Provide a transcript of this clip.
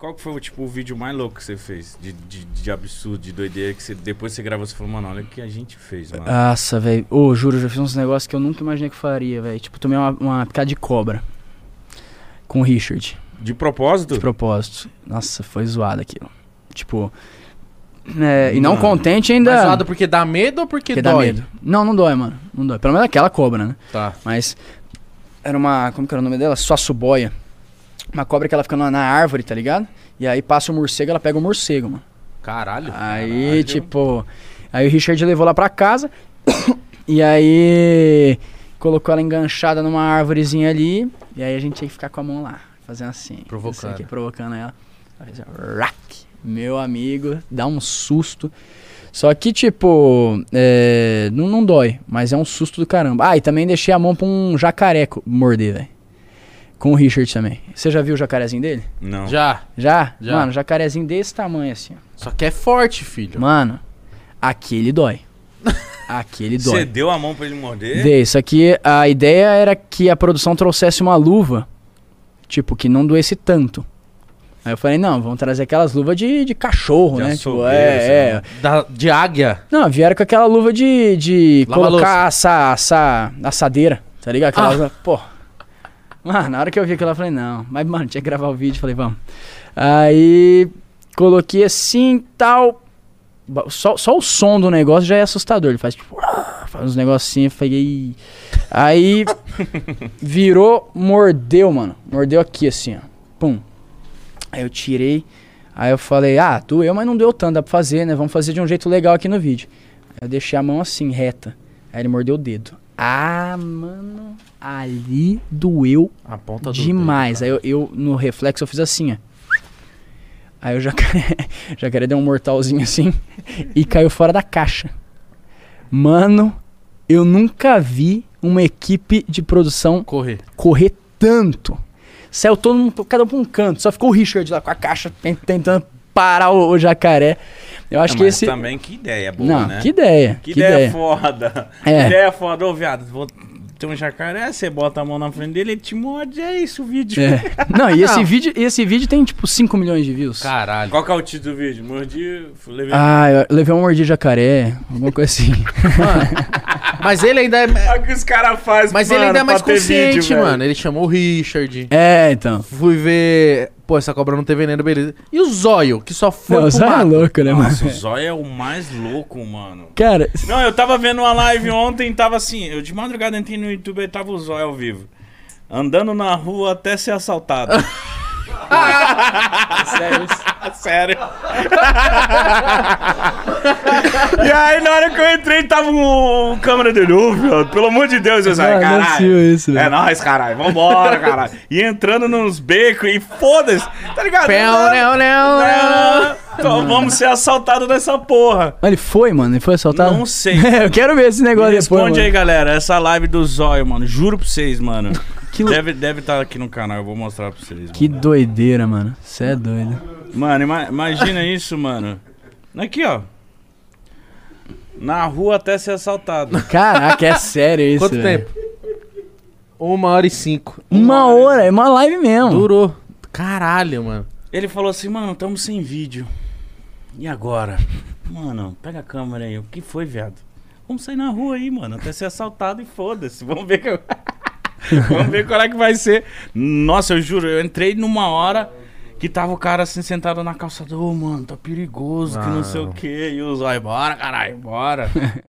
Qual que foi tipo, o vídeo mais louco que você fez? De, de, de absurdo, de doideira, que você, depois você gravou, você falou, mano, olha o que a gente fez, mano. Nossa, velho. Ô, juro, eu já fiz uns negócios que eu nunca imaginei que faria, velho. Tipo, tomei uma, uma picada de cobra. Com o Richard. De propósito? De propósito. Nossa, foi zoado aquilo. Tipo. é, e não Mano. contente ainda. Mas zoado porque dá medo ou porque, porque dói? dá medo. Não, não dói, mano. Não dói. Pelo menos aquela cobra, né? Tá. Mas era uma. Como que era o nome dela? Suaçuboia. Uma cobra que ela fica na, na árvore, tá ligado? E aí passa o morcego, ela pega o morcego, mano. Caralho. Aí, Caralho. tipo. Aí o Richard levou lá pra casa. e aí. Colocou ela enganchada numa árvorezinha ali. E aí a gente tinha que ficar com a mão lá. Fazendo assim. Provocando. aqui, provocando ela. Assim, rac. Meu amigo, dá um susto. Só que, tipo, é, não, não dói, mas é um susto do caramba. Ah, e também deixei a mão pra um jacaré co- morder, velho. Com o Richard também. Você já viu o jacarezinho dele? Não. Já. Já? Já. Mano, jacarezinho desse tamanho assim, ó. Só que é forte, filho. Mano, aquele dói. Aquele Você dói. deu a mão pra ele morder? Dei, isso aqui, a ideia era que a produção trouxesse uma luva, tipo, que não doesse tanto. Aí eu falei, não, vamos trazer aquelas luvas de, de cachorro, De né? Tipo, é, é. Da, de águia. Não, vieram com aquela luva de, de Lava colocar assa, assa, assadeira, tá ligado? Aquela Ah. luva, pô. Mano, na hora que eu vi aquilo, eu falei, não. Mas, mano, tinha que gravar o vídeo, falei, vamos. Aí, coloquei assim, tal. Só, só o som do negócio já é assustador. Ele faz tipo, faz uns negocinhos, falei. Aí, virou, mordeu, mano. Mordeu aqui assim, ó. Pum. Aí eu tirei. Aí eu falei, ah, doeu, mas não deu tanto, dá pra fazer, né? Vamos fazer de um jeito legal aqui no vídeo. Aí eu deixei a mão assim, reta. Aí ele mordeu o dedo. Ah, mano, ali doeu A ponta demais. dedo, Aí eu, eu, no reflexo, eu fiz assim, ó. Aí o jacaré, jacaré deu um mortalzinho assim e caiu fora da caixa. Mano, eu nunca vi uma equipe de produção Correr. correr tanto. Saiu todo mundo, cada um pra um canto. Só ficou o Richard lá com a caixa ten- tentando parar o, o jacaré. Eu acho Não, que mas esse. também que ideia boa, Não, né? que ideia. Que, Que, ideia, ideia. foda. É. Que ideia foda. Ô, viado, vou ter um jacaré, você bota a mão na frente dele, ele te morde, é isso o vídeo. É. Não, e esse Não. vídeo, esse vídeo tem tipo 5 milhões de views. Caralho. Qual que é o título do vídeo? Mordi, levei... Ah, eu levei um mordi jacaré, alguma coisa assim. Mas ele ainda é. Olha o que os caras fazem, Mas mano, ele ainda é mais consciente, vídeo, mano. Ele chamou o Richard. É, então. Fui ver. Pô, essa cobra não tem veneno, beleza. E o zóio, que só foi Não, pro você é louco, né, Nossa, o mano? Zóio é o mais louco, mano. Cara, Não, eu tava vendo uma live ontem, tava assim, eu de madrugada entrei no YouTube e tava o Zóio ao vivo. Andando na rua até ser assaltado. sério isso. Sério. E aí, na hora que eu entrei, tava um, um câmera dele, ô, viado, pelo amor de Deus, eu saí, é caralho. isso, é nóis, caralho, vambora, caralho. E entrando nos becos e foda-se, tá ligado? Não, não, não. Então, vamos ser assaltados nessa porra. Mas ele foi, mano? Ele foi assaltado? Não sei. eu quero ver esse negócio depois, responde mano. aí, galera. Essa live do Zóio, mano. Juro pra vocês, mano. Que Deve estar deve tá aqui no canal, eu vou mostrar pra vocês. Que mano. doideira, mano. Você é doido. Mano, ima- imagina isso, mano. Aqui, ó. Na rua até ser assaltado. Caraca, é sério isso, Quanto velho. tempo? Uma hora e cinco. Uma hora, é uma live mesmo. Durou. Caralho, mano. Ele falou assim, mano, tamo sem vídeo. E agora? Mano, pega a câmera aí. O que foi, viado? Vamos sair na rua aí, mano, até ser assaltado e foda-se. Vamos ver que... Vamos ver qual é que vai ser. Nossa, eu juro, eu entrei numa hora que tava o cara assim sentado na calçada. Ô, mano, tá perigoso, que não sei o Não. quê. E os olhos, bora, caralho, bora.